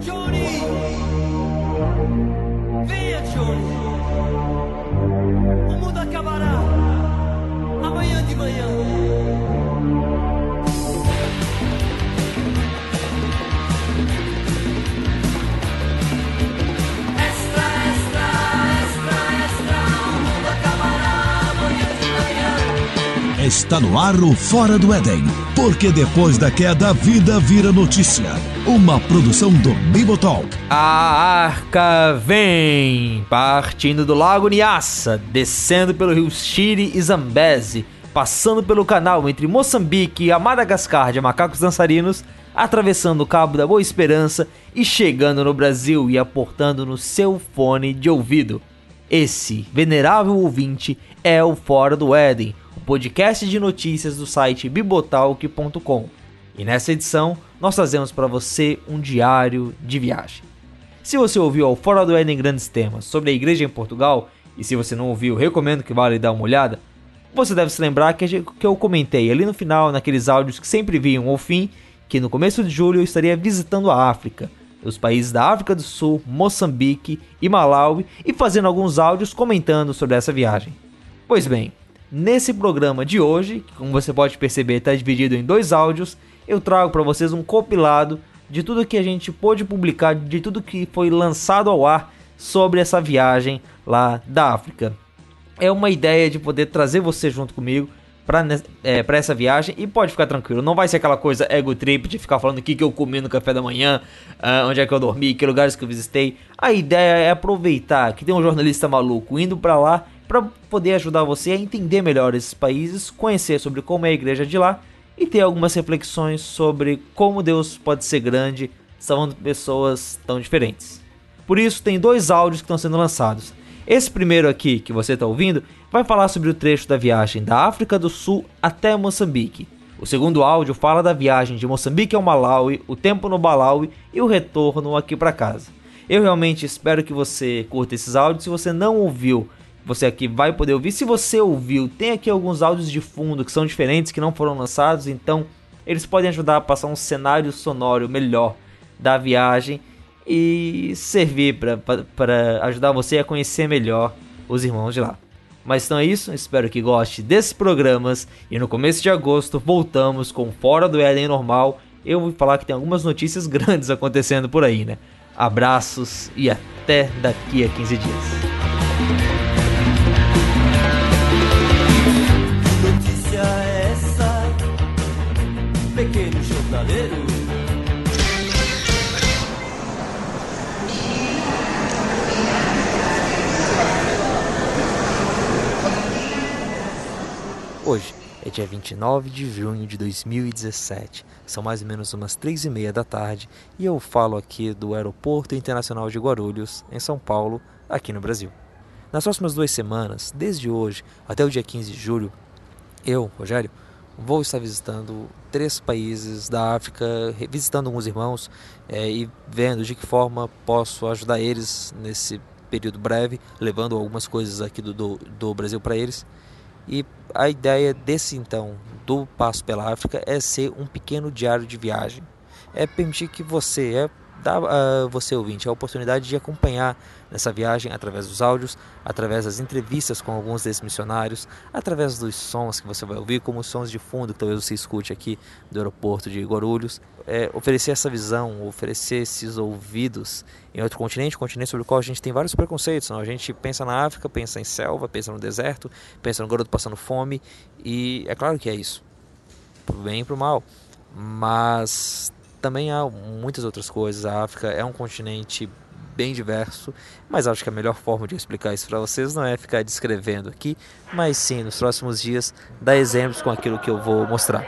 Johnny! Venha, Johnny! O mundo acabará amanhã de manhã. Está no ar o Fora do Éden, porque depois da queda a vida vira notícia. Uma produção do Bibotalk. A arca vem, partindo do Lago Nyassa, descendo pelo rio Shiri e Zambeze, passando pelo canal entre Moçambique e Madagascar de macacos dançarinos, atravessando o Cabo da Boa Esperança e chegando no Brasil e aportando no seu fone de ouvido. Esse venerável ouvinte é o Fora do Éden, o podcast de notícias do site bibotalk.com. E nessa edição, nós trazemos para você um diário de viagem. Se você ouviu ao Fora do Éden grandes temas sobre a igreja em Portugal, e se você não ouviu, recomendo que vale dar uma olhada, você deve se lembrar que, eu comentei ali no final, naqueles áudios que sempre vinham ao fim, que no começo de julho eu estaria visitando a África, os países da África do Sul, Moçambique e Malawi, e fazendo alguns áudios comentando sobre essa viagem. Pois bem, nesse programa de hoje, que como você pode perceber está dividido em dois áudios, eu trago para vocês um compilado de tudo que a gente pôde publicar, de tudo que foi lançado ao ar sobre essa viagem lá da África. É uma ideia de poder trazer você junto comigo para é, essa viagem e pode ficar tranquilo, não vai ser aquela coisa ego trip de ficar falando o que, que eu comi no café da manhã, ah, onde é que eu dormi, que lugares que eu visitei. A ideia é aproveitar que tem um jornalista maluco indo para lá para poder ajudar você a entender melhor esses países, conhecer sobre como é a igreja de lá e ter algumas reflexões sobre como Deus pode ser grande salvando pessoas tão diferentes. Por isso, tem dois áudios que estão sendo lançados. Esse primeiro aqui, que você está ouvindo, vai falar sobre o trecho da viagem da África do Sul até Moçambique. O segundo áudio fala da viagem de Moçambique ao Malawi, o tempo no Malawi e o retorno aqui para casa. Eu realmente espero que você curta esses áudios. Se você não ouviu, você aqui vai poder ouvir. Se você ouviu, tem aqui alguns áudios de fundo que são diferentes, que não foram lançados, então eles podem ajudar a passar um cenário sonoro melhor da viagem e servir para ajudar você a conhecer melhor os irmãos de lá. Mas então é isso, espero que goste desses programas e no começo de agosto voltamos com Fora do Éden Normal. Eu vou falar que tem algumas notícias grandes acontecendo por aí, né? Abraços e até daqui a 15 dias. Hoje é dia 29 de junho de 2017. São mais ou menos umas três e meia da tarde e eu falo aqui do Aeroporto Internacional de Guarulhos, em São Paulo, aqui no Brasil. Nas próximas duas semanas, desde hoje até o dia 15 de julho, eu, Rogério, vou estar visitando três países da África, visitando alguns irmãos eh, e vendo de que forma posso ajudar eles nesse período breve, levando algumas coisas aqui do, do, do Brasil para eles. E a ideia desse então do Passo pela África é ser um pequeno diário de viagem. É permitir que você, é dar a você ouvinte a oportunidade de acompanhar nessa viagem através dos áudios, através das entrevistas com alguns desses missionários, através dos sons que você vai ouvir, como os sons de fundo que talvez você escute aqui do aeroporto de Guarulhos. É, oferecer essa visão, oferecer esses ouvidos em outro continente, um continente sobre o qual a gente tem vários preconceitos. Não? A gente pensa na África, pensa em selva, pensa no deserto, pensa no garoto passando fome, e é claro que é isso, pro bem e pro mal. Mas também há muitas outras coisas. A África é um continente bem diverso, mas acho que a melhor forma de explicar isso para vocês não é ficar descrevendo aqui, mas sim nos próximos dias dar exemplos com aquilo que eu vou mostrar.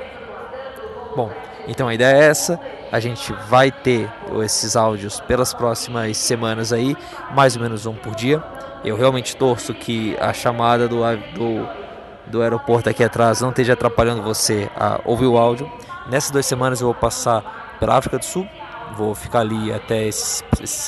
Bom, então a ideia é essa. A gente vai ter esses áudios pelas próximas semanas aí, mais ou menos um por dia. Eu realmente torço que a chamada do, do, do aeroporto aqui atrás não esteja atrapalhando você a ouvir o áudio. Nessas duas semanas eu vou passar pela África do Sul, vou ficar ali até esse,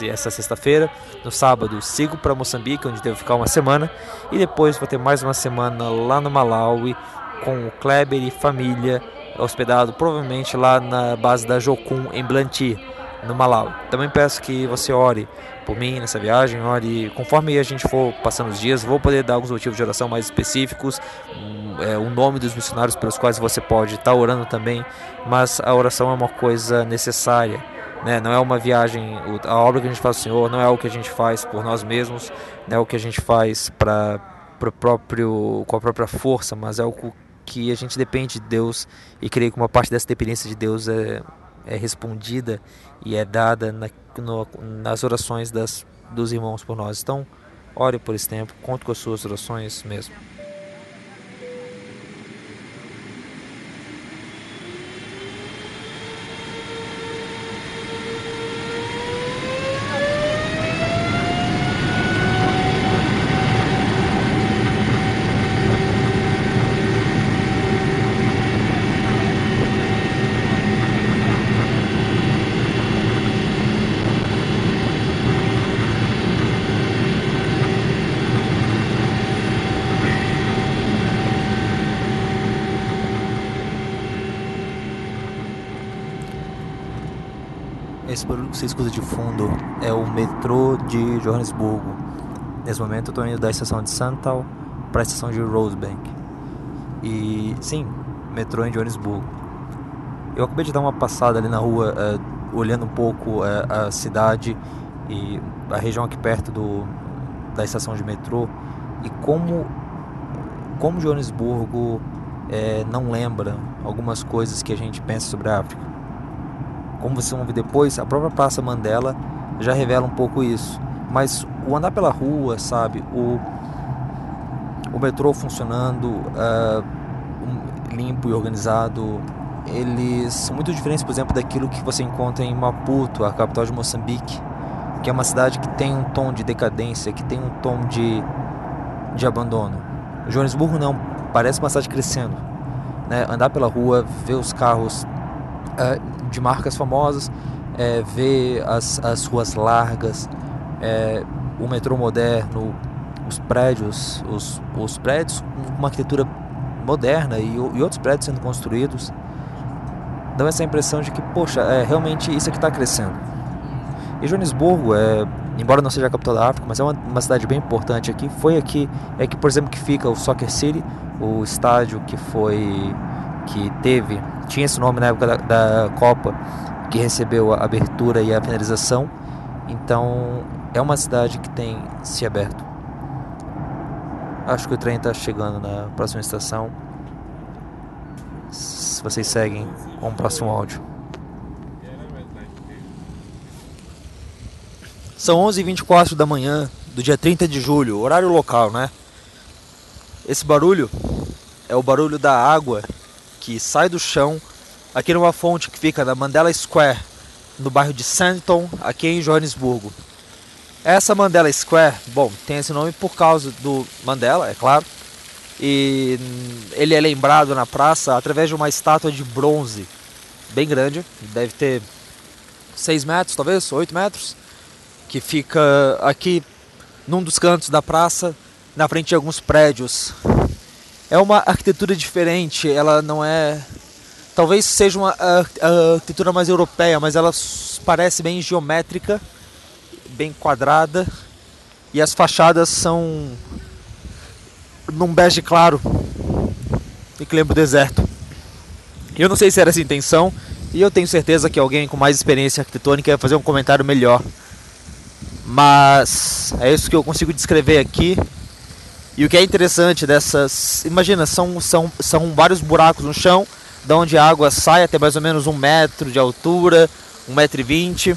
essa sexta-feira. No sábado sigo para Moçambique, onde devo ficar uma semana, e depois vou ter mais uma semana lá no Malawi com o Kleber e família hospedado provavelmente lá na base da Jocum em Blantyre. no Malau. Também peço que você ore por mim nessa viagem, ore conforme a gente for passando os dias, vou poder dar alguns motivos de oração mais específicos, é, o nome dos missionários pelos quais você pode estar orando também, mas a oração é uma coisa necessária. Né? Não é uma viagem, a obra que a gente faz o Senhor não é o que a gente faz por nós mesmos, não é o que a gente faz para próprio com a própria força, mas é o que a gente depende de Deus e creio que uma parte dessa dependência de Deus é, é respondida e é dada na, no, nas orações das, dos irmãos por nós. Então, ore por esse tempo, conte com as suas orações mesmo. Esse barulho que você escuta de fundo é o metrô de Johannesburgo. Nesse momento eu estou indo da estação de Santal para a estação de Rosebank. E sim, metrô em Johannesburgo. Eu acabei de dar uma passada ali na rua, uh, olhando um pouco uh, a cidade e a região aqui perto do, da estação de metrô e como como Johannesburgo é, não lembra algumas coisas que a gente pensa sobre a África. Como vocês vão ver depois, a própria Praça Mandela já revela um pouco isso. Mas o andar pela rua, sabe, o, o metrô funcionando, uh, limpo e organizado, eles são muito diferentes, por exemplo, daquilo que você encontra em Maputo, a capital de Moçambique, que é uma cidade que tem um tom de decadência, que tem um tom de, de abandono. Joanesburgo não, parece uma cidade crescendo. Né? Andar pela rua, ver os carros uh, de marcas famosas, é, ver as, as ruas largas, é, o metrô moderno, os prédios, os, os prédios com uma arquitetura moderna e, e outros prédios sendo construídos, dão essa impressão de que, poxa, é, realmente isso aqui está crescendo. E Joanesburgo, é, embora não seja a capital da África, mas é uma, uma, cidade bem importante aqui. Foi aqui, é que, por exemplo, que fica o Soccer City, o estádio que foi, que teve tinha esse nome na época da, da Copa, que recebeu a abertura e a finalização. Então é uma cidade que tem se aberto. Acho que o trem está chegando na próxima estação. Se vocês seguem com o próximo áudio. São 11h24 da manhã do dia 30 de julho, horário local, né? Esse barulho é o barulho da água que sai do chão aqui numa fonte que fica na Mandela Square, no bairro de Sandton, aqui em Joanesburgo. Essa Mandela Square, bom, tem esse nome por causa do Mandela, é claro. E ele é lembrado na praça através de uma estátua de bronze bem grande, deve ter 6 metros, talvez, 8 metros, que fica aqui num dos cantos da praça, na frente de alguns prédios é uma arquitetura diferente, ela não é. Talvez seja uma arquitetura mais europeia, mas ela parece bem geométrica, bem quadrada, e as fachadas são num bege claro, e que lembra o deserto. Eu não sei se era essa a intenção, e eu tenho certeza que alguém com mais experiência arquitetônica ia fazer um comentário melhor. Mas é isso que eu consigo descrever aqui. E o que é interessante dessas. Imagina, são, são, são vários buracos no chão, da onde a água sai até mais ou menos um metro de altura, um metro e vinte.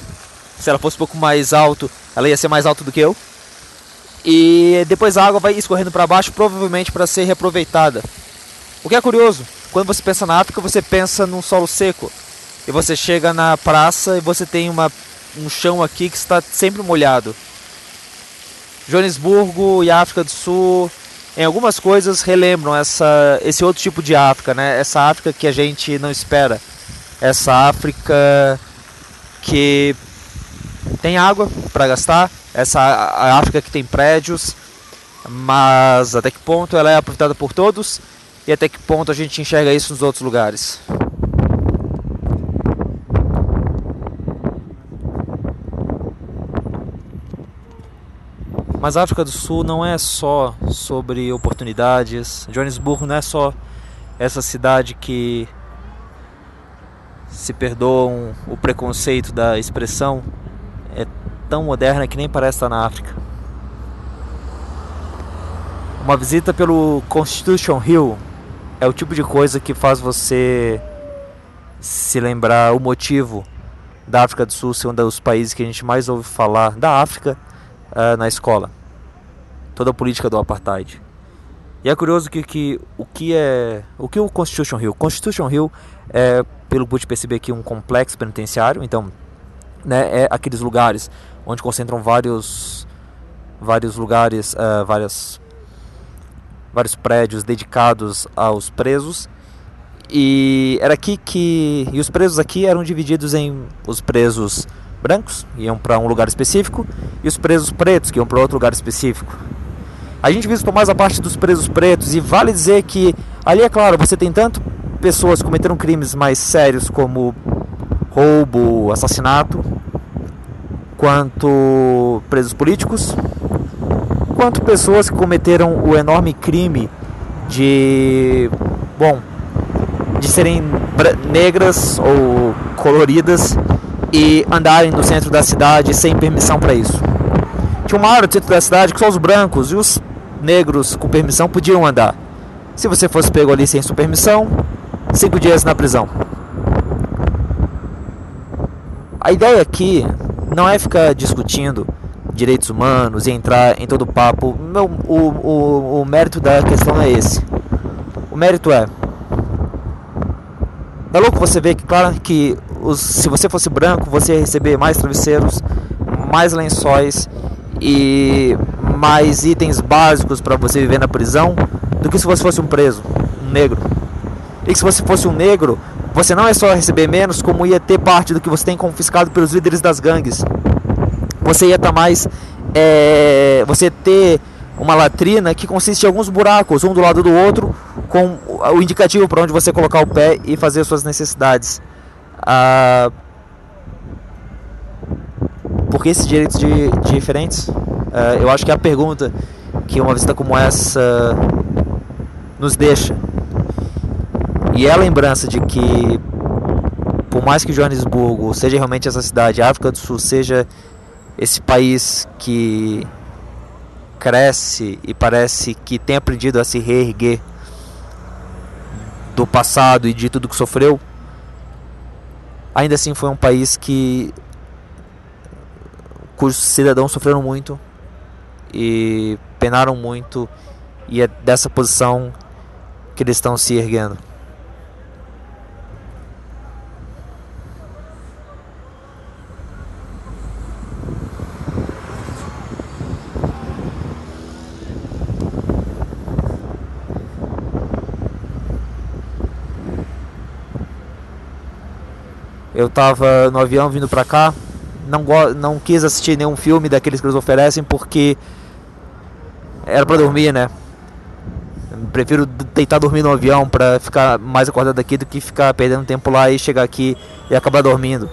Se ela fosse um pouco mais alto, ela ia ser mais alta do que eu. E depois a água vai escorrendo para baixo, provavelmente para ser reaproveitada. O que é curioso, quando você pensa na África, você pensa num solo seco. E você chega na praça e você tem uma, um chão aqui que está sempre molhado. Joanesburgo e África do Sul, em algumas coisas relembram essa, esse outro tipo de África, né? Essa África que a gente não espera. Essa África que tem água para gastar, essa África que tem prédios, mas até que ponto ela é aproveitada por todos e até que ponto a gente enxerga isso nos outros lugares. Mas a África do Sul não é só sobre oportunidades. Johannesburgo não é só essa cidade que se perdoam o preconceito da expressão é tão moderna que nem parece estar na África. Uma visita pelo Constitution Hill é o tipo de coisa que faz você se lembrar o motivo da África do Sul ser um dos países que a gente mais ouve falar da África uh, na escola. Toda a política do apartheid. E é curioso que, que o que é o que o Constitution Hill? Constitution Hill é, pelo que pude perceber aqui, um complexo penitenciário. Então, né, é aqueles lugares onde concentram vários vários lugares, uh, várias vários prédios dedicados aos presos. E era aqui que e os presos aqui eram divididos em os presos brancos iam para um lugar específico e os presos pretos que iam para outro lugar específico. A gente visitou mais a parte dos presos pretos e vale dizer que ali é claro, você tem tanto pessoas que cometeram crimes mais sérios como roubo, assassinato, quanto presos políticos, quanto pessoas que cometeram o enorme crime de, bom, de serem negras ou coloridas e andarem no centro da cidade sem permissão para isso. Tinha uma área no centro da cidade que só os brancos e os negros com permissão podiam andar. Se você fosse pego ali sem sua permissão, cinco dias na prisão. A ideia aqui não é ficar discutindo direitos humanos e entrar em todo o papo. Não, o, o, o mérito da questão é esse. O mérito é. É louco você ver que, claro, que os, se você fosse branco, você ia receber mais travesseiros, mais lençóis e mais itens básicos para você viver na prisão do que se você fosse um preso, um negro. E se você fosse um negro, você não é só receber menos, como ia ter parte do que você tem confiscado pelos líderes das gangues. Você ia estar tá mais. É, você ter uma latrina que consiste em alguns buracos, um do lado do outro, com o indicativo para onde você colocar o pé e fazer suas necessidades. Ah, por que esses direitos de, diferentes? Ah, eu acho que é a pergunta que uma visita como essa nos deixa e é a lembrança de que, por mais que Joanesburgo seja realmente essa cidade, a África do Sul seja esse país que cresce e parece que tem aprendido a se reerguer do passado e de tudo que sofreu, ainda assim foi um país que cujos cidadãos sofreram muito e penaram muito e é dessa posição que eles estão se erguendo. Eu tava no avião vindo pra cá, não, não quis assistir nenhum filme daqueles que eles oferecem porque era pra dormir, né? Prefiro deitar dormir no avião pra ficar mais acordado aqui do que ficar perdendo tempo lá e chegar aqui e acabar dormindo.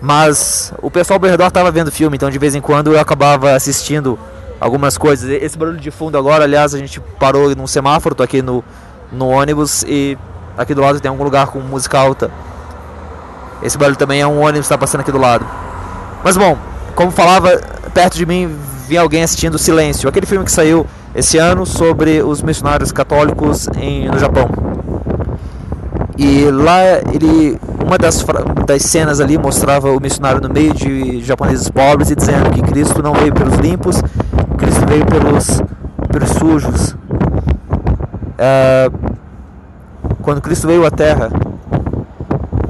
Mas o pessoal ao redor tava vendo filme, então de vez em quando eu acabava assistindo algumas coisas. Esse barulho de fundo agora, aliás, a gente parou num semáforo, tô aqui no, no ônibus e aqui do lado tem algum lugar com música alta. Esse barulho também é um ônibus que está passando aqui do lado. Mas bom, como falava, perto de mim vinha alguém assistindo Silêncio, aquele filme que saiu esse ano sobre os missionários católicos em, no Japão. E lá ele, uma das, das cenas ali mostrava o missionário no meio de japoneses pobres e dizendo que Cristo não veio pelos limpos, Cristo veio pelos, pelos sujos. É, quando Cristo veio à Terra,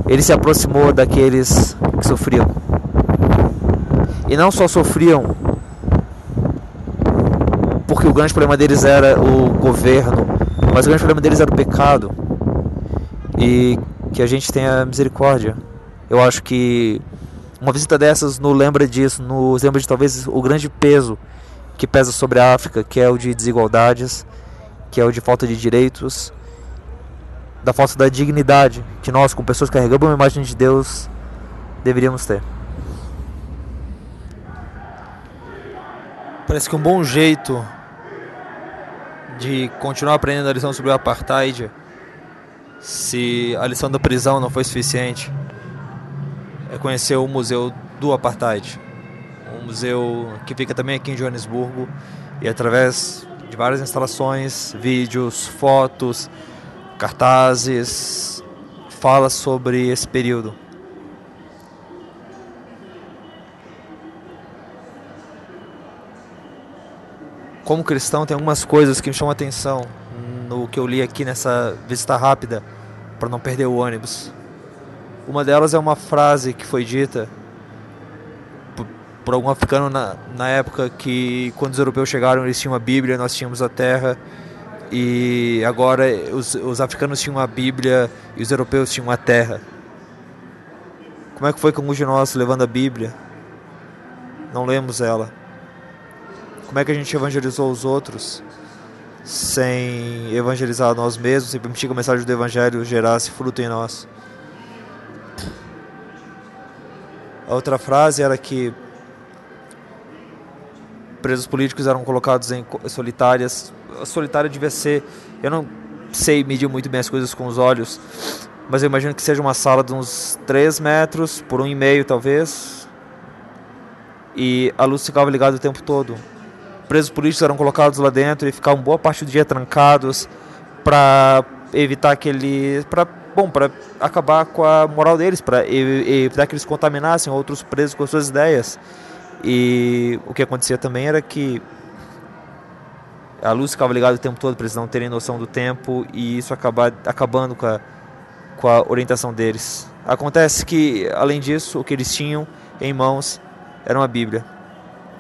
ele se aproximou daqueles que sofriam. E não só sofriam, porque o grande problema deles era o governo, mas o grande problema deles era o pecado. E que a gente tenha misericórdia. Eu acho que uma visita dessas nos lembra disso, nos lembra de talvez o grande peso que pesa sobre a África, que é o de desigualdades, que é o de falta de direitos, da falta da dignidade que nós, como pessoas que carregamos a imagem de Deus, deveríamos ter. Parece que um bom jeito de continuar aprendendo a lição sobre o apartheid, se a lição da prisão não foi suficiente, é conhecer o museu do apartheid, um museu que fica também aqui em Joanesburgo e através de várias instalações, vídeos, fotos, cartazes, fala sobre esse período. Como cristão, tem algumas coisas que me chamam a atenção no que eu li aqui nessa visita rápida, para não perder o ônibus. Uma delas é uma frase que foi dita por, algum africano na, na época que, quando os europeus chegaram, eles tinham a Bíblia, nós tínhamos a terra, e agora os, os africanos tinham a Bíblia e os europeus tinham a terra. Como é que foi com alguns de nós levando a Bíblia? Não lemos ela. Como é que a gente evangelizou os outros sem evangelizar nós mesmos, sem permitir que a mensagem do Evangelho gerasse fruto em nós? A outra frase era que presos políticos eram colocados em solitárias. A solitária devia ser. Eu não sei medir muito bem as coisas com os olhos, mas eu imagino que seja uma sala de uns 3 metros por um e meio, talvez. E a luz ficava ligada o tempo todo presos políticos eram colocados lá dentro e ficavam boa parte do dia trancados para evitar que eles para bom para acabar com a moral deles para evitar que eles contaminassem outros presos com suas ideias e o que acontecia também era que a luz ficava ligada o tempo todo para eles não terem noção do tempo e isso acaba acabando com a, com a orientação deles acontece que além disso o que eles tinham em mãos era uma Bíblia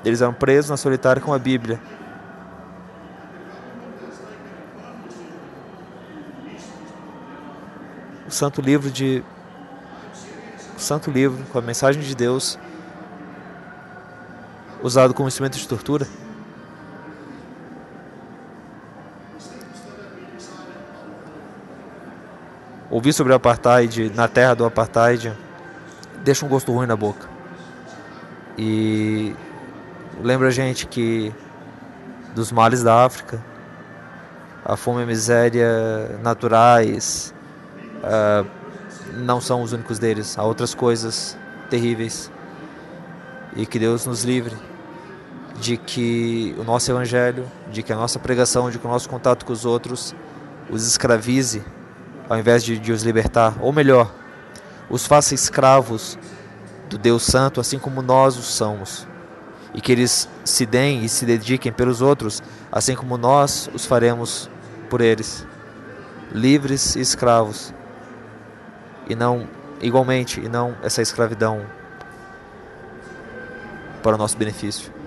eles eram presos na solitária com a Bíblia. O Santo Livro de o Santo Livro com a mensagem de Deus usado como instrumento de tortura. Ouvir sobre o apartheid na terra do apartheid deixa um gosto ruim na boca. E lembra a gente que dos males da África, a fome e a miséria naturais uh, não são os únicos deles, há outras coisas terríveis e que Deus nos livre de que o nosso evangelho, de que a nossa pregação, de que o nosso contato com os outros os escravize ao invés de, de os libertar, ou melhor, os faça escravos do Deus Santo, assim como nós os somos. E que eles se deem e se dediquem pelos outros, assim como nós os faremos por eles, livres e escravos, e não igualmente, e não essa escravidão para o nosso benefício.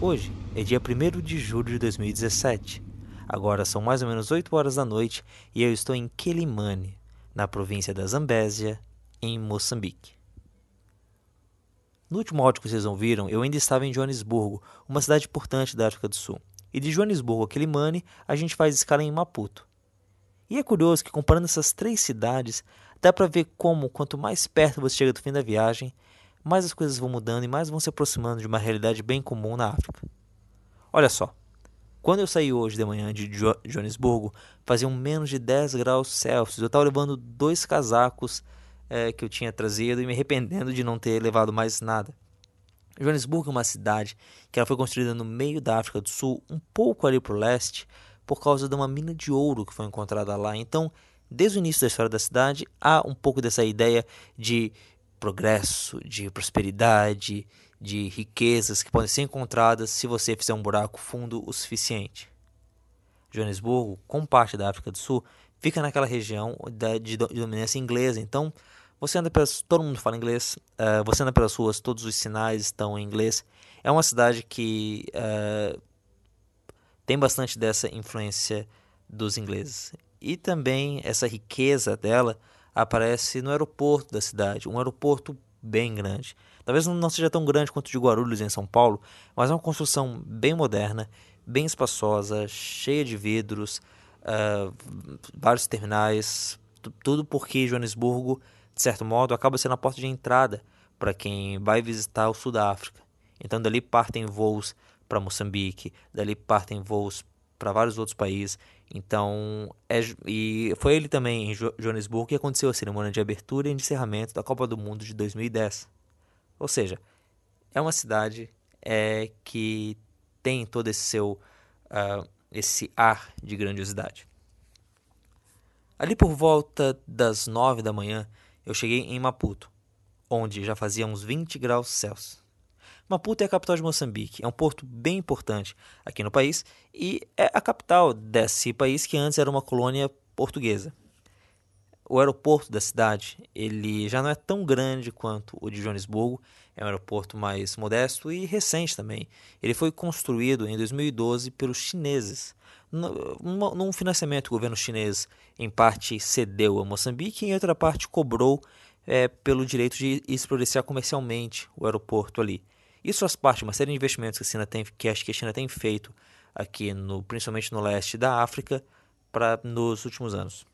Hoje é dia 1 de julho de 2017. Agora são mais ou menos 8 horas da noite e eu estou em Quelimane, na província da Zambésia, em Moçambique. No último áudio que vocês ouviram, eu ainda estava em Joanesburgo, uma cidade importante da África do Sul. E de Joanesburgo a Quelimane, a gente faz escala em Maputo. E é curioso que comparando essas três cidades, dá para ver como quanto mais perto você chega do fim da viagem, mais as coisas vão mudando e mais vão se aproximando de uma realidade bem comum na África. Olha só, quando eu saí hoje de manhã de jo Joanesburgo, faziam menos de 10 graus Celsius. Eu estava levando dois casacos é, que eu tinha trazido e me arrependendo de não ter levado mais nada. Joanesburgo é uma cidade que ela foi construída no meio da África do Sul, um pouco ali para o leste, por causa de uma mina de ouro que foi encontrada lá. Então, desde o início da história da cidade, há um pouco dessa ideia de progresso, de prosperidade, de riquezas que podem ser encontradas se você fizer um buraco fundo o suficiente. Joanesburgo, como parte da África do Sul, fica naquela região de dominância inglesa. Então, você anda pelas, todo mundo fala inglês. Uh, você anda pelas ruas, todos os sinais estão em inglês. É uma cidade que uh, tem bastante dessa influência dos ingleses e também essa riqueza dela aparece no aeroporto da cidade, um aeroporto bem grande. Talvez não seja tão grande quanto de Guarulhos em São Paulo, mas é uma construção bem moderna, bem espaçosa, cheia de vidros, uh, vários terminais, tudo porque Joanesburgo, de certo modo, acaba sendo a porta de entrada para quem vai visitar o sul da África. Então dali partem voos para Moçambique, dali partem voos para vários outros países. Então, é, e foi ele também em Joanesburgo que aconteceu a cerimônia de abertura e encerramento da Copa do Mundo de 2010. Ou seja, é uma cidade é, que tem todo esse seu uh, esse ar de grandiosidade. Ali por volta das nove da manhã, eu cheguei em Maputo, onde já fazia uns 20 graus Celsius. Maputo é a capital de Moçambique, é um porto bem importante aqui no país e é a capital desse país que antes era uma colônia portuguesa. O aeroporto da cidade ele já não é tão grande quanto o de Joanesburgo, é um aeroporto mais modesto e recente também. Ele foi construído em 2012 pelos chineses. Num financiamento, o governo chinês em parte cedeu a Moçambique e em outra parte cobrou é, pelo direito de explorar comercialmente o aeroporto ali. Isso faz parte de uma série de investimentos que a China tem, que acho que a China tem feito aqui, no, principalmente no leste da África, para nos últimos anos.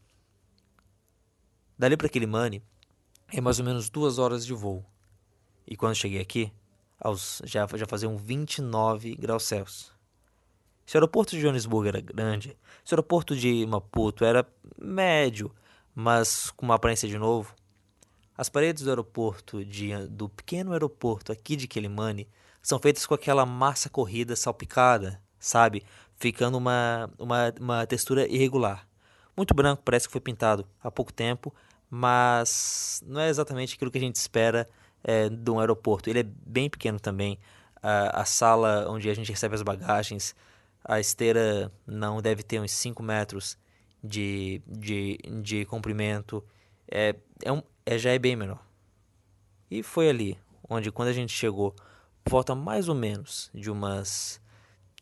Dali para Quilimane é mais ou menos duas horas de voo. E quando cheguei aqui, aos, já, já faziam 29 graus Celsius. Se o aeroporto de Joanesburgo era grande, se o aeroporto de Maputo era médio, mas com uma aparência de novo, as paredes do aeroporto, de, do pequeno aeroporto aqui de Quelimane, são feitas com aquela massa corrida salpicada, sabe? Ficando uma, uma, uma textura irregular. Muito branco, parece que foi pintado há pouco tempo, mas não é exatamente aquilo que a gente espera é, de um aeroporto. Ele é bem pequeno também. A, a sala onde a gente recebe as bagagens, a esteira não deve ter uns 5 metros de, de, de comprimento. É, é, um, é, já é bem menor. E foi ali onde, quando a gente chegou, volta mais ou menos de umas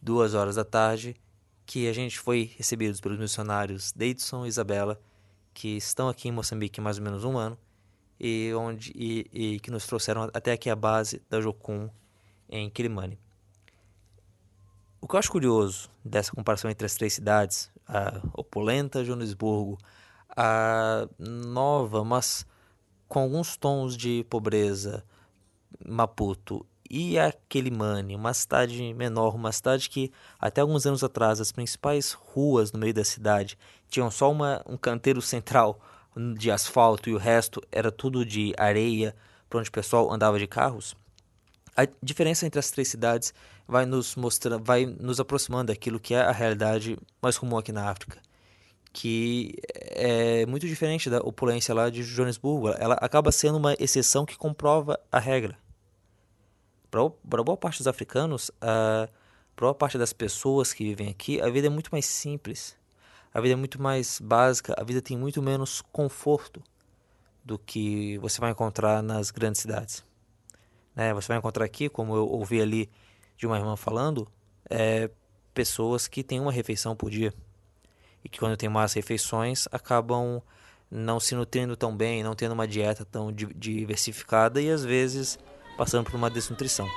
duas horas da tarde, que a gente foi recebidos pelos missionários Deidson e Isabela, que estão aqui em Moçambique há mais ou menos um ano, e, onde, e, e que nos trouxeram até aqui a base da Jocum em Quilimane. O que eu acho curioso dessa comparação entre as três cidades, a opulenta Joanesburgo, a nova, mas com alguns tons de pobreza, Maputo e Aquelimane, uma cidade menor, uma cidade que até alguns anos atrás as principais ruas no meio da cidade tinham só uma, um canteiro central de asfalto e o resto era tudo de areia, para onde o pessoal andava de carros. A diferença entre as três cidades vai nos mostrando, vai nos aproximando daquilo que é a realidade mais comum aqui na África que é muito diferente da opulência lá de Joanesburgo. Ela acaba sendo uma exceção que comprova a regra. Para boa parte dos africanos, a boa parte das pessoas que vivem aqui, a vida é muito mais simples. A vida é muito mais básica, a vida tem muito menos conforto do que você vai encontrar nas grandes cidades. Né? Você vai encontrar aqui, como eu ouvi ali de uma irmã falando, é, pessoas que têm uma refeição por dia e que quando tem mais refeições acabam não se nutrindo tão bem, não tendo uma dieta tão diversificada e às vezes passando por uma desnutrição.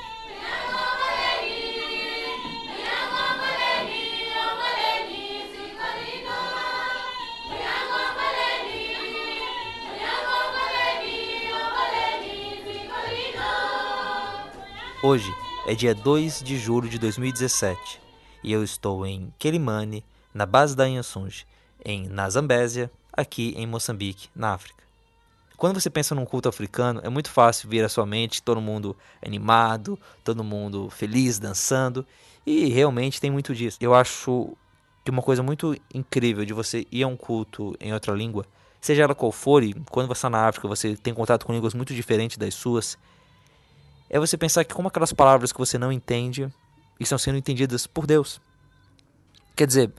Hoje é dia 2 de julho de 2017 e eu estou em Quelimane, na base da Inhasunge, em na Zambésia, aqui em Moçambique, na África. Quando você pensa num culto africano, é muito fácil vir à sua mente todo mundo animado, todo mundo feliz, dançando, e realmente tem muito disso. Eu acho que uma coisa muito incrível de você ir a um culto em outra língua, seja ela qual for, e quando você está na África você tem contato com línguas muito diferentes das suas, é você pensar que como aquelas palavras que você não entende estão sendo entendidas por Deus. Quer dizer,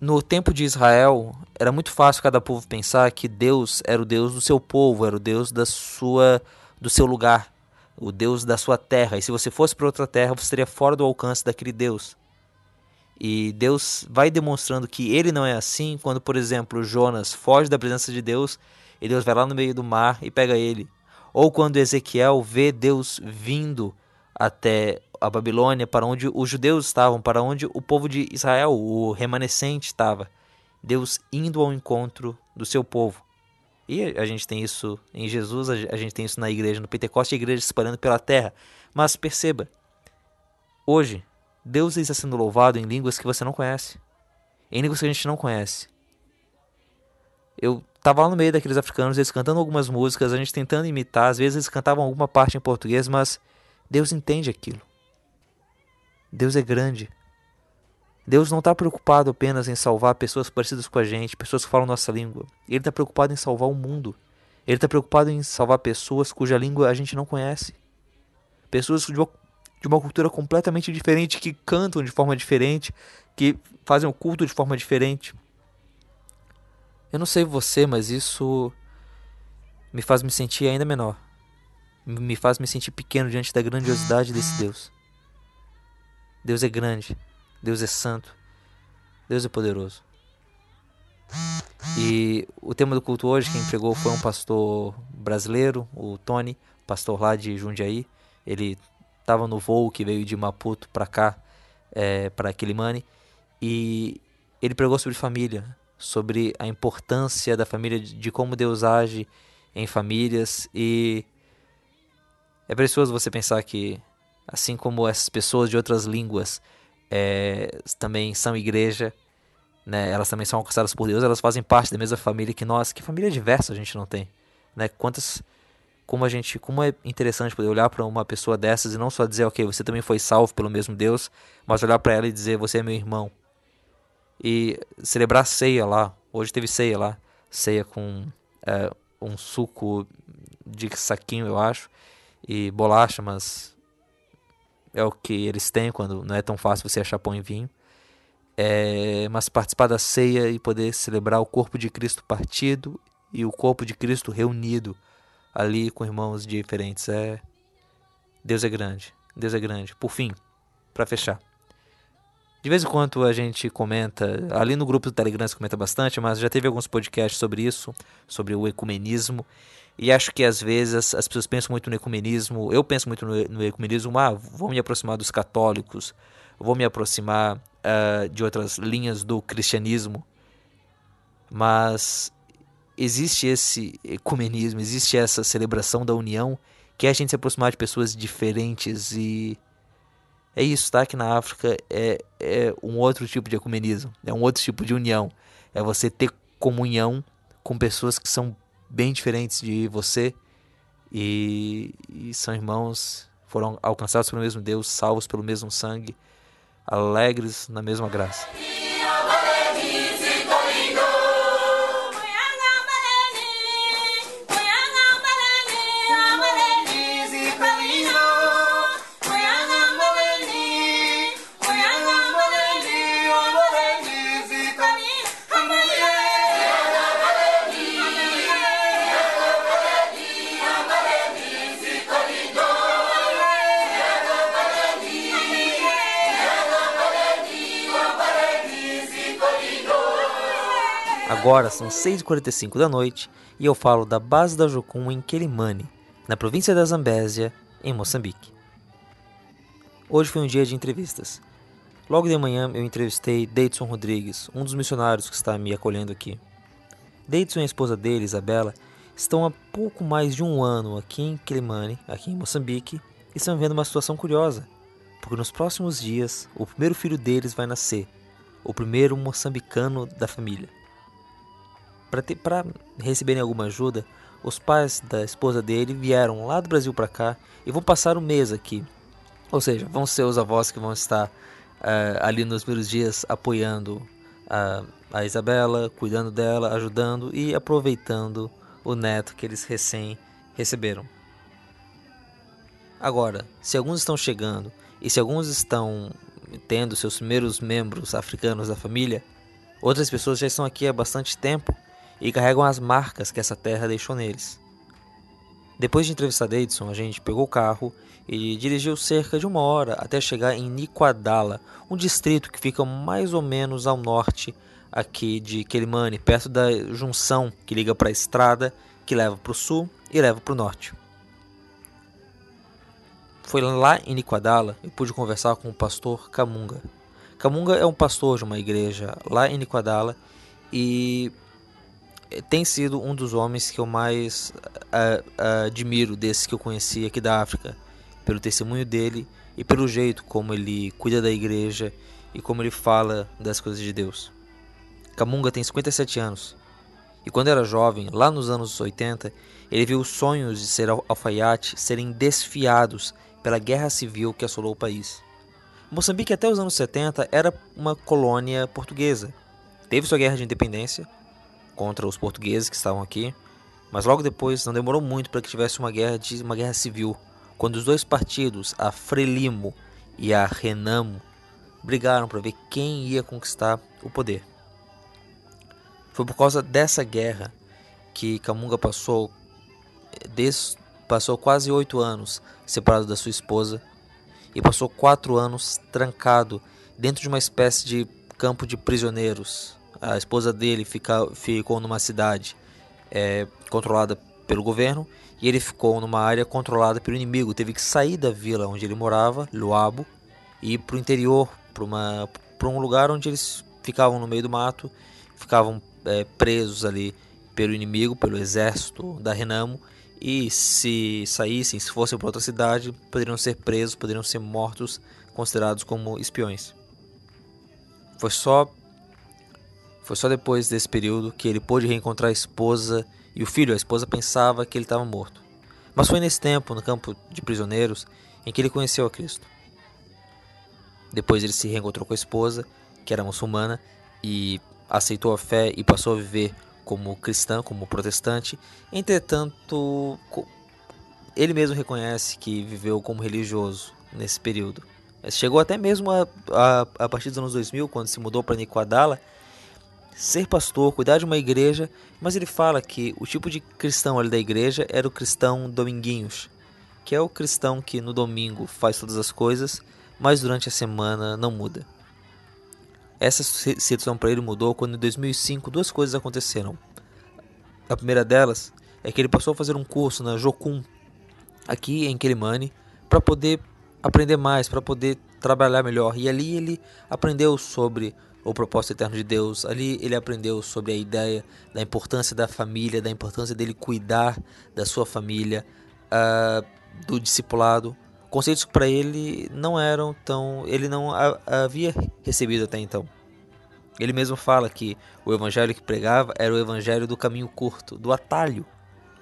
no tempo de Israel, era muito fácil cada povo pensar que Deus era o Deus do seu povo, era o Deus da sua, do seu lugar, o Deus da sua terra. E se você fosse para outra terra, você estaria fora do alcance daquele Deus. E Deus vai demonstrando que ele não é assim quando, por exemplo, Jonas foge da presença de Deus e Deus vai lá no meio do mar e pega ele. Ou quando Ezequiel vê Deus vindo até a Babilônia, para onde os judeus estavam, para onde o povo de Israel, o remanescente, estava. Deus indo ao encontro do seu povo. E a gente tem isso em Jesus, a gente tem isso na igreja, no Pentecoste, a igreja se espalhando pela terra. Mas perceba, hoje, Deus está sendo louvado em línguas que você não conhece, em línguas que a gente não conhece. Eu estava lá no meio daqueles africanos, eles cantando algumas músicas, a gente tentando imitar, às vezes eles cantavam alguma parte em português, mas Deus entende aquilo. Deus é grande. Deus não está preocupado apenas em salvar pessoas parecidas com a gente, pessoas que falam nossa língua. Ele está preocupado em salvar o mundo. Ele está preocupado em salvar pessoas cuja língua a gente não conhece. Pessoas de uma, de uma cultura completamente diferente, que cantam de forma diferente, que fazem o culto de forma diferente. Eu não sei você, mas isso me faz me sentir ainda menor. Me faz me sentir pequeno diante da grandiosidade desse Deus. Deus é grande, Deus é santo, Deus é poderoso. E o tema do culto hoje, quem pregou foi um pastor brasileiro, o Tony, pastor lá de Jundiaí. Ele estava no voo que veio de Maputo para cá, é, para Quilimane, e ele pregou sobre família, sobre a importância da família, de como Deus age em famílias e é precioso você pensar que assim como essas pessoas de outras línguas é, também são igreja, né? Elas também são alcançadas por Deus, elas fazem parte da mesma família que nós. Que família diversa a gente não tem, né? Quantas como a gente, como é interessante poder olhar para uma pessoa dessas e não só dizer, OK, você também foi salvo pelo mesmo Deus, mas olhar para ela e dizer, você é meu irmão. E celebrar ceia lá. Hoje teve ceia lá, ceia com é, um suco de saquinho, eu acho, e bolacha, mas é o que eles têm quando não é tão fácil você achar pão e vinho. É, mas participar da ceia e poder celebrar o corpo de Cristo partido e o corpo de Cristo reunido ali com irmãos diferentes. É Deus é grande. Deus é grande. Por fim, para fechar. De vez em quando a gente comenta, ali no grupo do Telegram se comenta bastante, mas já teve alguns podcasts sobre isso, sobre o ecumenismo. E acho que às vezes as pessoas pensam muito no ecumenismo, eu penso muito no, no ecumenismo, ah, vou me aproximar dos católicos, vou me aproximar uh, de outras linhas do cristianismo. Mas existe esse ecumenismo, existe essa celebração da união, que é a gente se aproximar de pessoas diferentes e é isso, tá? Que na África é, é um outro tipo de ecumenismo, é um outro tipo de união. É você ter comunhão com pessoas que são bem diferentes de você e, e são irmãos, foram alcançados pelo mesmo Deus, salvos pelo mesmo sangue, alegres na mesma graça. Agora são 6h45 da noite e eu falo da base da Jocum em Quelimane, na província da Zambésia, em Moçambique. Hoje foi um dia de entrevistas. Logo de manhã eu entrevistei Deidson Rodrigues, um dos missionários que está me acolhendo aqui. Deidson e a esposa dele, Isabela, estão há pouco mais de um ano aqui em Quelimane, aqui em Moçambique, e estão vivendo uma situação curiosa, porque nos próximos dias o primeiro filho deles vai nascer, o primeiro moçambicano da família para receberem alguma ajuda, os pais da esposa dele vieram lá do Brasil para cá e vão passar um mês aqui. Ou seja, vão ser os avós que vão estar uh, ali nos primeiros dias apoiando a, a Isabela, cuidando dela, ajudando e aproveitando o neto que eles recém receberam. Agora, se alguns estão chegando e se alguns estão tendo seus primeiros membros africanos da família, outras pessoas já estão aqui há bastante tempo e carregam as marcas que essa terra deixou neles. Depois de entrevistar Davidson, a gente pegou o carro e dirigiu cerca de uma hora até chegar em Niquadala, um distrito que fica mais ou menos ao norte aqui de Quelimane, perto da junção que liga para a estrada que leva para o sul e leva para o norte. foi lá em Niquadala eu pude conversar com o pastor Camunga. Camunga é um pastor de uma igreja lá em Niquadala e tem sido um dos homens que eu mais uh, uh, admiro desses que eu conheci aqui da África, pelo testemunho dele e pelo jeito como ele cuida da igreja e como ele fala das coisas de Deus. Camunga tem 57 anos e quando era jovem, lá nos anos 80, ele viu os sonhos de ser alfaiate serem desfiados pela guerra civil que assolou o país. Moçambique até os anos 70 era uma colônia portuguesa. Teve sua guerra de independência, contra os portugueses que estavam aqui, mas logo depois não demorou muito para que tivesse uma guerra de uma guerra civil, quando os dois partidos, a Frelimo e a Renamo, brigaram para ver quem ia conquistar o poder. Foi por causa dessa guerra que Camunga passou des, passou quase oito anos separado da sua esposa e passou quatro anos trancado dentro de uma espécie de campo de prisioneiros a esposa dele fica, ficou numa cidade é, controlada pelo governo e ele ficou numa área controlada pelo inimigo. Teve que sair da vila onde ele morava, Luabo, e ir para o interior, para um lugar onde eles ficavam no meio do mato, ficavam é, presos ali pelo inimigo, pelo exército da Renamo. E se saíssem, se fossem para outra cidade, poderiam ser presos, poderiam ser mortos, considerados como espiões. Foi só foi só depois desse período que ele pôde reencontrar a esposa e o filho. A esposa pensava que ele estava morto. Mas foi nesse tempo, no campo de prisioneiros, em que ele conheceu a Cristo. Depois ele se reencontrou com a esposa, que era muçulmana, e aceitou a fé e passou a viver como cristão, como protestante. Entretanto, ele mesmo reconhece que viveu como religioso nesse período. Chegou até mesmo a, a, a partir dos anos 2000, quando se mudou para Nicoadala, ser pastor, cuidar de uma igreja, mas ele fala que o tipo de cristão ali da igreja era o cristão dominguinhos, que é o cristão que no domingo faz todas as coisas, mas durante a semana não muda. Essa situação para ele mudou quando em 2005 duas coisas aconteceram. A primeira delas é que ele passou a fazer um curso na Jocum, aqui em Quelimane, para poder aprender mais, para poder trabalhar melhor. E ali ele aprendeu sobre o propósito eterno de Deus. Ali ele aprendeu sobre a ideia da importância da família, da importância dele cuidar da sua família, uh, do discipulado. Conceitos que para ele não eram tão. ele não havia recebido até então. Ele mesmo fala que o evangelho que pregava era o evangelho do caminho curto, do atalho,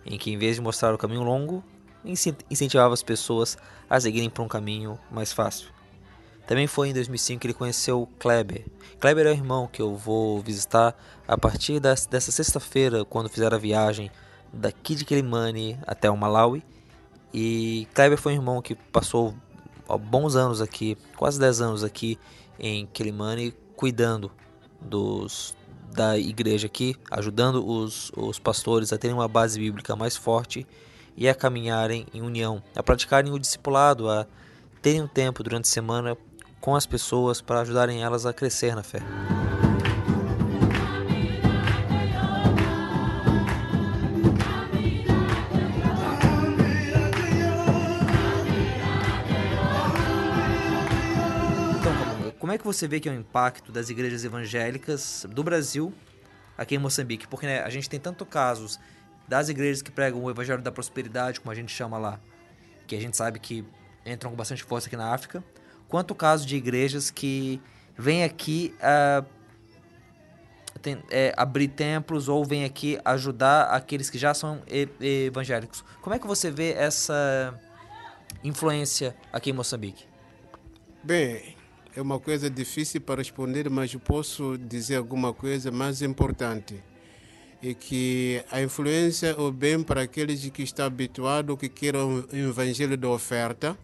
em que em vez de mostrar o caminho longo, incentivava as pessoas a seguirem para um caminho mais fácil. Também foi em 2005 que ele conheceu Kleber. Kleber é o irmão que eu vou visitar a partir dessa sexta-feira, quando fizer a viagem daqui de Kilimani até o Malawi. E Kleber foi um irmão que passou bons anos aqui, quase 10 anos aqui em Kilimani, cuidando dos, da igreja aqui, ajudando os, os pastores a terem uma base bíblica mais forte e a caminharem em união, a praticarem o discipulado, a terem um tempo durante a semana com as pessoas para ajudarem elas a crescer na fé. Então, como é que você vê que é o impacto das igrejas evangélicas do Brasil aqui em Moçambique? Porque né, a gente tem tanto casos das igrejas que pregam o evangelho da prosperidade, como a gente chama lá, que a gente sabe que entram com bastante força aqui na África, quanto o caso de igrejas que vêm aqui uh, tem, é, abrir templos ou vêm aqui ajudar aqueles que já são evangélicos. Como é que você vê essa influência aqui em Moçambique? Bem, é uma coisa difícil para responder, mas posso dizer alguma coisa mais importante. É que a influência é bem para aqueles que estão habituados, que querem o evangelho da oferta,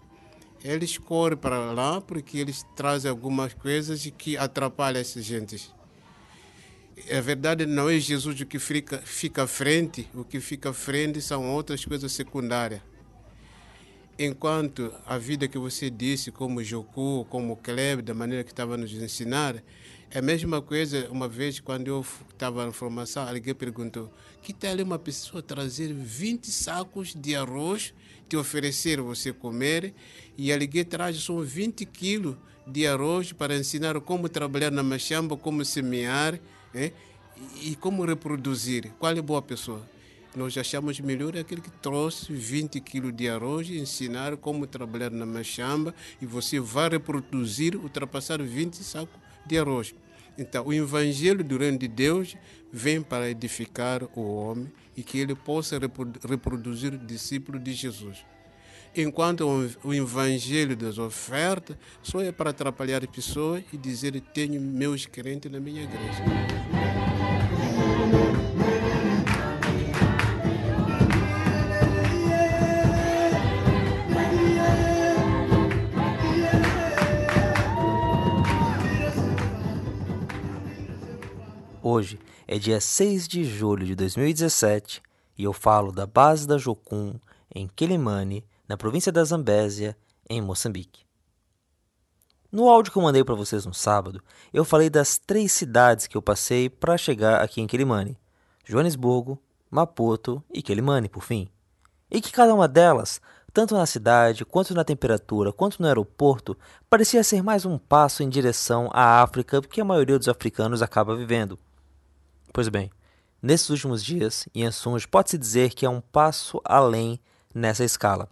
eles correm para lá porque eles trazem algumas coisas que atrapalham essas gentes. A verdade não é Jesus o que fica, fica à frente, o que fica à frente são outras coisas secundárias. Enquanto a vida que você disse, como Joku, como Kleb, da maneira que estava nos ensinar, É a mesma coisa, uma vez, quando eu estava na formação, alguém perguntou: que tal uma pessoa trazer 20 sacos de arroz, te oferecer você comer, e alguém traz só 20 quilos de arroz para ensinar como trabalhar na machamba, como semear eh, e como reproduzir? Qual é a boa pessoa? Nós achamos melhor aquele que trouxe 20 quilos de arroz ensinar como trabalhar na machamba e você vai reproduzir, ultrapassar 20 sacos de arroz. Então, o Evangelho do Reino de Deus vem para edificar o homem e que ele possa reproduzir discípulos de Jesus. Enquanto o Evangelho das ofertas só é para atrapalhar pessoas e dizer: tenho meus crentes na minha igreja. Hoje é dia 6 de julho de 2017 e eu falo da base da Jocum em Quelimane, na província da Zambésia, em Moçambique. No áudio que eu mandei para vocês no sábado, eu falei das três cidades que eu passei para chegar aqui em Quelimane: Joanesburgo, Maputo e Quelimane, por fim. E que cada uma delas, tanto na cidade, quanto na temperatura, quanto no aeroporto, parecia ser mais um passo em direção à África que a maioria dos africanos acaba vivendo. Pois bem, nesses últimos dias, Yansunj pode-se dizer que é um passo além nessa escala.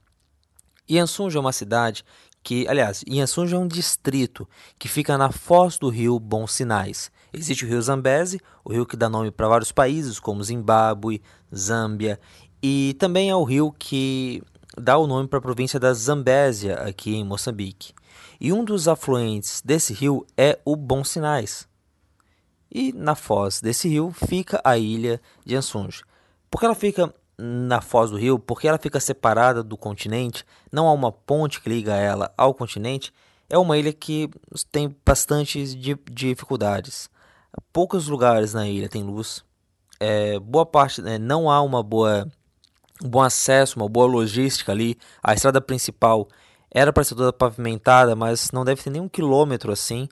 Yansunj é uma cidade que, aliás, Yansunj é um distrito que fica na foz do rio Bons Sinais. Existe o rio Zambeze, o rio que dá nome para vários países como Zimbábue, Zâmbia, e também é o rio que dá o nome para a província da Zambésia, aqui em Moçambique. E um dos afluentes desse rio é o Bons Sinais. E na foz desse rio fica a ilha de Ansunj. Porque ela fica na foz do rio, porque ela fica separada do continente, não há uma ponte que liga ela ao continente, é uma ilha que tem bastantes dificuldades. Poucos lugares na ilha tem luz. É, boa parte né, não há uma boa um bom acesso, uma boa logística ali. A estrada principal era para ser toda pavimentada, mas não deve ter nem um quilômetro assim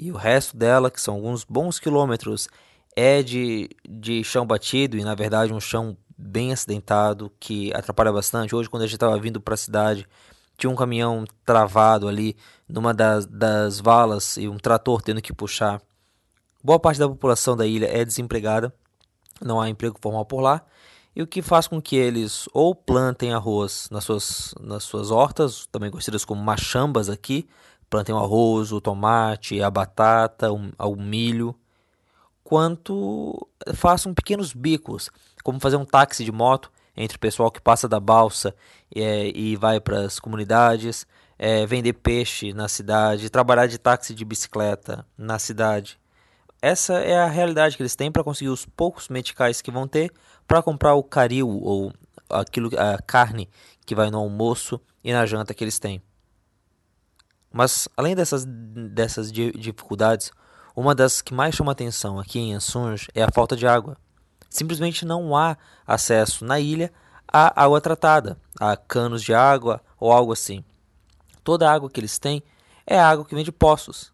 e o resto dela, que são alguns bons quilômetros, é de, de chão batido e na verdade um chão bem acidentado que atrapalha bastante. Hoje, quando a gente estava vindo para a cidade, tinha um caminhão travado ali numa das, das valas e um trator tendo que puxar. Boa parte da população da ilha é desempregada, não há emprego formal por lá, e o que faz com que eles ou plantem arroz nas suas, nas suas hortas, também conhecidas como machambas aqui, plantem o arroz, o tomate, a batata, o, o milho, quanto façam pequenos bicos, como fazer um táxi de moto entre o pessoal que passa da balsa é, e vai para as comunidades, é, vender peixe na cidade, trabalhar de táxi de bicicleta na cidade. Essa é a realidade que eles têm para conseguir os poucos meticais que vão ter para comprar o caril ou aquilo, a carne que vai no almoço e na janta que eles têm. Mas além dessas, dessas dificuldades, uma das que mais chama atenção aqui em Ansunj é a falta de água. Simplesmente não há acesso na ilha à água tratada, a canos de água ou algo assim. Toda a água que eles têm é água que vem de poços.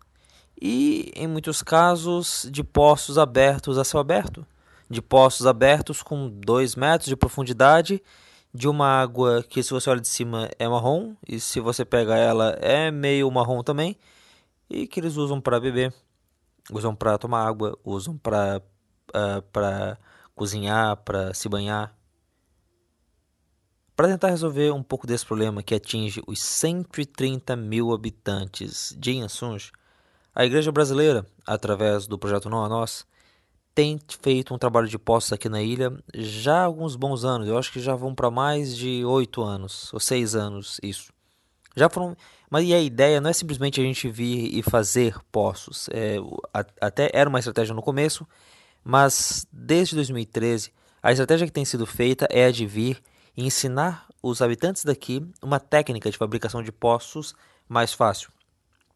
E em muitos casos de poços abertos a céu aberto. De poços abertos com 2 metros de profundidade de uma água que se você olha de cima é marrom e se você pega ela é meio marrom também e que eles usam para beber, usam para tomar água, usam para uh, para cozinhar, para se banhar. Para tentar resolver um pouco desse problema que atinge os 130 mil habitantes de Inhaçuns, a Igreja Brasileira, através do projeto Não a Nós, tem feito um trabalho de postos aqui na ilha já há alguns bons anos. Eu acho que já vão para mais de oito anos, ou seis anos, isso. Já foram. Mas e a ideia não é simplesmente a gente vir e fazer poços. É, até era uma estratégia no começo, mas desde 2013 a estratégia que tem sido feita é a de vir e ensinar os habitantes daqui uma técnica de fabricação de poços mais fácil.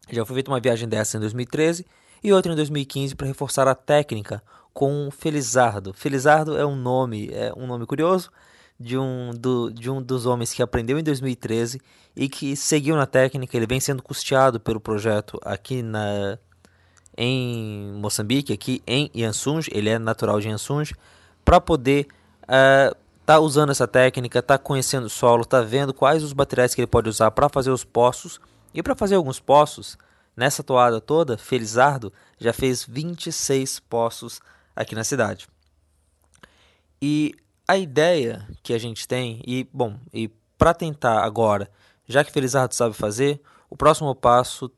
Já foi feita uma viagem dessa em 2013 e outra em 2015 para reforçar a técnica com Felizardo. Felizardo é um nome, é um nome curioso de um, do, de um dos homens que aprendeu em 2013 e que seguiu na técnica. Ele vem sendo custeado pelo projeto aqui na, em Moçambique, aqui em Yansunj, ele é natural de Yansunj, para poder uh, tá usando essa técnica, tá conhecendo o solo, tá vendo quais os materiais que ele pode usar para fazer os poços e para fazer alguns poços. Nessa toada toda, Felizardo já fez 26 poços aqui na cidade. E a ideia que a gente tem, e bom, e para tentar agora, já que Felizardo sabe fazer, o próximo passo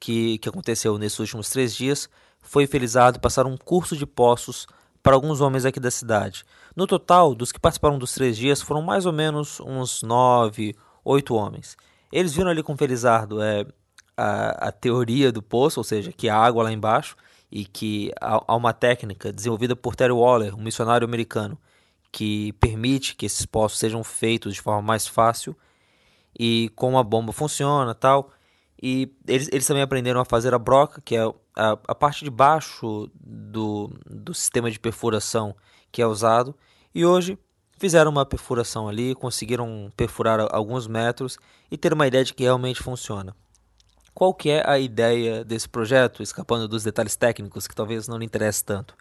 que, que aconteceu nesses últimos três dias foi Felizardo passar um curso de poços para alguns homens aqui da cidade. No total, dos que participaram dos três dias, foram mais ou menos uns nove, oito homens. Eles viram ali com Felizardo é, a, a teoria do poço, ou seja, que há água lá embaixo, e que há, uma técnica desenvolvida por Terry Waller, um missionário americano, que permite que esses poços sejam feitos de forma mais fácil e como a bomba funciona tal. E eles, eles também aprenderam a fazer a broca, que é a, a parte de baixo do, do sistema de perfuração que é usado. E hoje fizeram uma perfuração ali, conseguiram perfurar alguns metros e ter uma ideia de que realmente funciona. Qual que é a ideia desse projeto, escapando dos detalhes técnicos que talvez não lhe interesse tanto?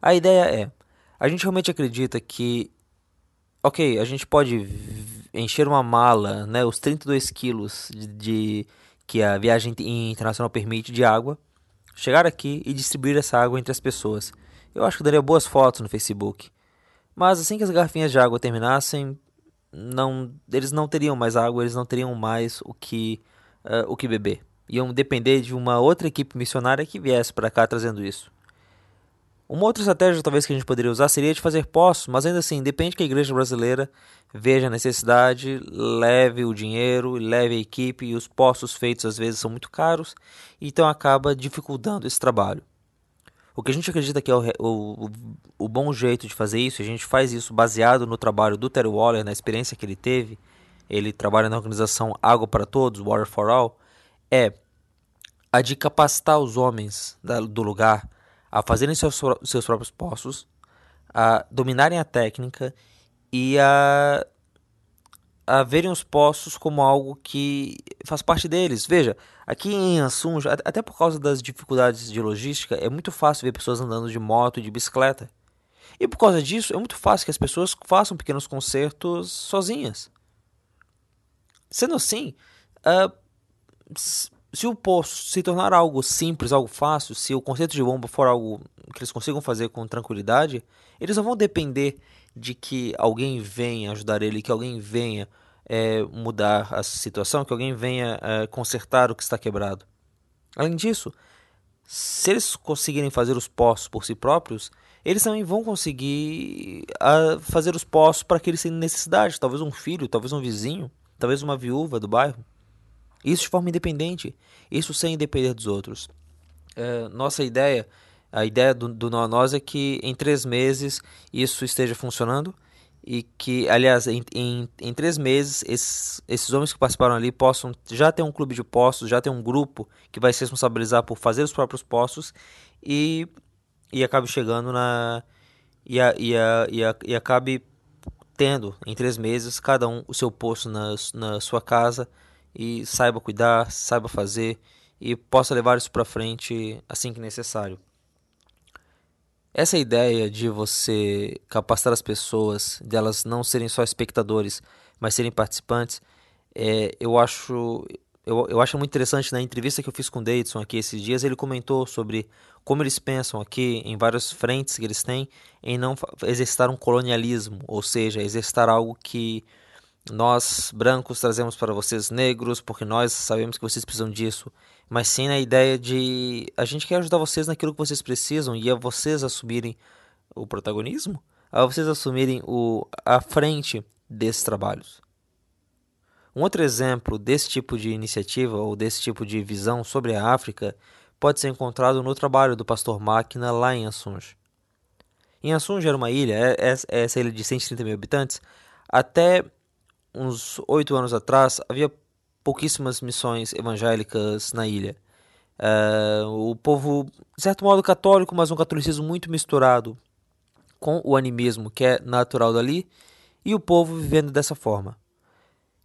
A ideia é, a gente realmente acredita que, ok, a gente pode encher uma mala, né, os 32 quilos de, de que a viagem internacional permite de água, chegar aqui e distribuir essa água entre as pessoas. Eu acho que daria boas fotos no Facebook. Mas assim que as garrafinhas de água terminassem, não, eles não teriam mais água, eles não teriam mais o que, uh, o que beber. Iam depender de uma outra equipe missionária que viesse para cá trazendo isso. Uma outra estratégia talvez que a gente poderia usar seria de fazer poços, mas ainda assim, depende que a igreja brasileira veja a necessidade, leve o dinheiro, leve a equipe, e os poços feitos às vezes são muito caros, então acaba dificultando esse trabalho. O que a gente acredita que é o, o, o bom jeito de fazer isso, a gente faz isso baseado no trabalho do Terry Waller, na experiência que ele teve, ele trabalha na organização Água para Todos, Water for All, é a de capacitar os homens da, do lugar a fazerem seus, seus próprios poços, a dominarem a técnica e a, a verem os poços como algo que faz parte deles. Veja, aqui em Assunja, até por causa das dificuldades de logística, é muito fácil ver pessoas andando de moto e de bicicleta. E por causa disso, é muito fácil que as pessoas façam pequenos concertos sozinhas. Sendo assim, uh, se o poço se tornar algo simples, algo fácil, se o conceito de bomba for algo que eles consigam fazer com tranquilidade, eles não vão depender de que alguém venha ajudar ele, que alguém venha é, mudar a situação, que alguém venha é, consertar o que está quebrado. Além disso, se eles conseguirem fazer os poços por si próprios, eles também vão conseguir a, fazer os poços para aqueles sem necessidade, talvez um filho, talvez um vizinho, talvez uma viúva do bairro. Isso de forma independente, isso sem depender dos outros. É, nossa ideia, a ideia do, do nós é que em três meses isso esteja funcionando e que, aliás, em, em, em três meses esses, esses homens que participaram ali possam já ter um clube de postos, já ter um grupo que vai se responsabilizar por fazer os próprios postos e, e acabe chegando na. E, a, e, a, e, a, e acabe tendo em três meses cada um o seu posto na, na sua casa e saiba cuidar, saiba fazer e possa levar isso para frente assim que necessário. Essa ideia de você capacitar as pessoas, de elas não serem só espectadores, mas serem participantes, é, eu acho eu, eu acho muito interessante na entrevista que eu fiz com o Davidson aqui esses dias, ele comentou sobre como eles pensam aqui em várias frentes que eles têm em não exercitar um colonialismo, ou seja, exercitar algo que nós brancos trazemos para vocês negros, porque nós sabemos que vocês precisam disso, mas sim na ideia de a gente quer ajudar vocês naquilo que vocês precisam e a vocês assumirem o protagonismo, a vocês assumirem o, a frente desses trabalhos. Um outro exemplo desse tipo de iniciativa ou desse tipo de visão sobre a África pode ser encontrado no trabalho do pastor Máquina lá em Assunj. Em Assunj era uma ilha, é, é, é essa ilha de 130 mil habitantes, até uns oito anos atrás, havia pouquíssimas missões evangélicas na ilha. Uh, o povo, de certo modo, católico, mas um catolicismo muito misturado com o animismo que é natural dali, e o povo vivendo dessa forma.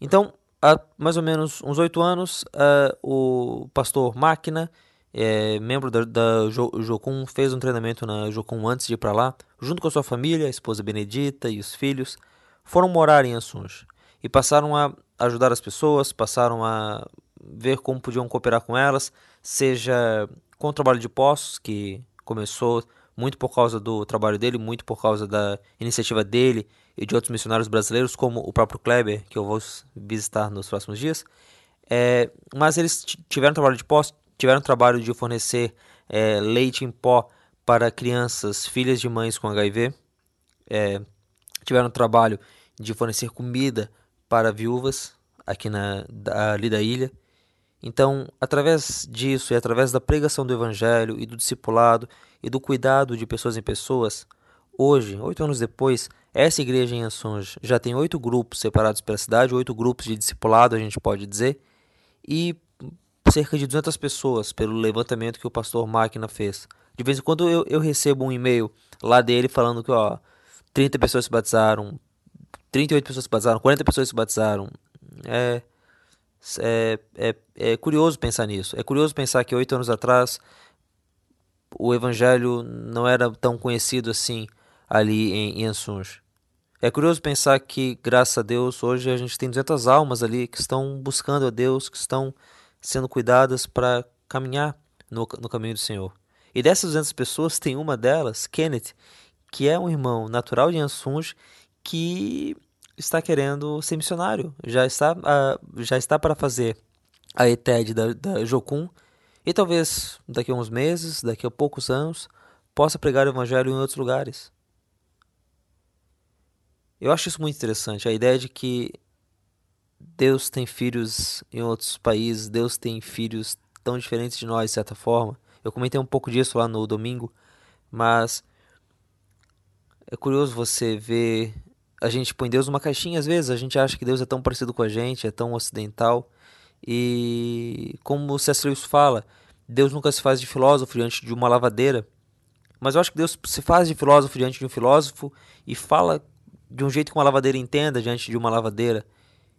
Então, há mais ou menos uns oito anos, uh, o pastor Máquina é, membro da, da Jo- Jocum, fez um treinamento na Jocum antes de ir para lá, junto com a sua família, a esposa Benedita e os filhos, foram morar em Assunge e passaram a ajudar as pessoas, passaram a ver como podiam cooperar com elas, seja com o trabalho de poços, que começou muito por causa do trabalho dele, muito por causa da iniciativa dele e de outros missionários brasileiros, como o próprio Kleber, que eu vou visitar nos próximos dias. É, mas eles ti- tiveram trabalho de pós, tiveram trabalho de fornecer é, leite em pó para crianças, filhas de mães com HIV. É, tiveram trabalho de fornecer comida para viúvas aqui na, ali da ilha. Então, através disso e através da pregação do Evangelho e do discipulado e do cuidado de pessoas em pessoas, hoje, oito anos depois, essa igreja em Ansonge já tem oito grupos separados pela cidade, oito grupos de discipulado, a gente pode dizer, e cerca de 200 pessoas pelo levantamento que o pastor Máquina fez. De vez em quando eu, eu recebo um e-mail lá dele falando que ó, 30 pessoas se batizaram, 38 pessoas se batizaram, 40 pessoas se batizaram. É, é, é, é curioso pensar nisso. É curioso pensar que oito anos atrás o evangelho não era tão conhecido assim ali em, Ansunge. É curioso pensar que, graças a Deus, hoje a gente tem 200 almas ali que estão buscando a Deus, que estão sendo cuidadas para caminhar no, no caminho do Senhor. E dessas 200 pessoas, tem uma delas, Kenneth, que é um irmão natural de Ansunge, que está querendo ser missionário. Já está, ah, já está para fazer a ETED da, da Jocum e talvez daqui a uns meses, daqui a poucos anos, possa pregar o evangelho em outros lugares. Eu acho isso muito interessante, a ideia de que Deus tem filhos em outros países, Deus tem filhos tão diferentes de nós, de certa forma. Eu comentei um pouco disso lá no domingo, mas é curioso você ver. A gente põe Deus numa caixinha às vezes, a gente acha que Deus é tão parecido com a gente, é tão ocidental. E como o C.S. Lewis fala, Deus nunca se faz de filósofo diante de uma lavadeira. Mas eu acho que Deus se faz de filósofo diante de um filósofo e fala de um jeito que uma lavadeira entenda diante de uma lavadeira.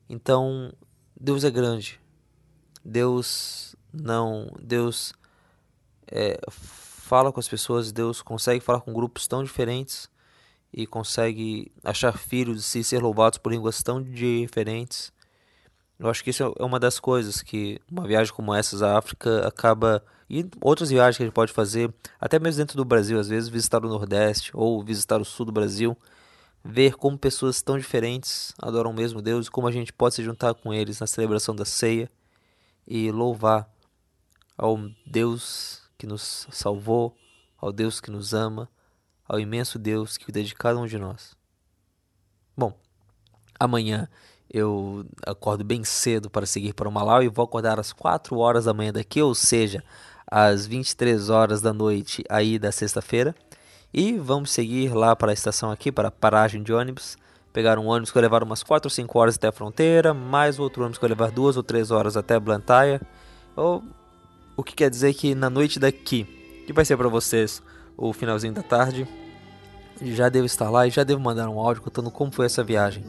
Então, Deus é grande. Deus não. Deus é, fala com as pessoas, Deus consegue falar com grupos tão diferentes e consegue achar filhos e ser louvados por línguas tão diferentes. Eu acho que isso é uma das coisas que uma viagem como essa à África acaba. E outras viagens que a gente pode fazer, até mesmo dentro do Brasil, às vezes visitar o Nordeste ou visitar o Sul do Brasil, ver como pessoas tão diferentes adoram o mesmo Deus e como a gente pode se juntar com eles na celebração da ceia e louvar ao Deus que nos salvou, ao Deus que nos ama, ao imenso Deus que cuida de cada um de nós. Bom, amanhã eu acordo bem cedo para seguir para o Malau e vou acordar às 4 horas da manhã daqui, ou seja, às 23 horas da noite aí da sexta-feira. E vamos seguir lá para a estação aqui, para a paragem de ônibus. Pegar um ônibus que vai levar umas 4 ou 5 horas até a fronteira, mais outro ônibus que vai levar 2 ou 3 horas até Blantyre. Ou, o que quer dizer que na noite daqui, que vai ser para vocês o finalzinho da tarde, já devo estar lá e já devo mandar um áudio contando como foi essa viagem.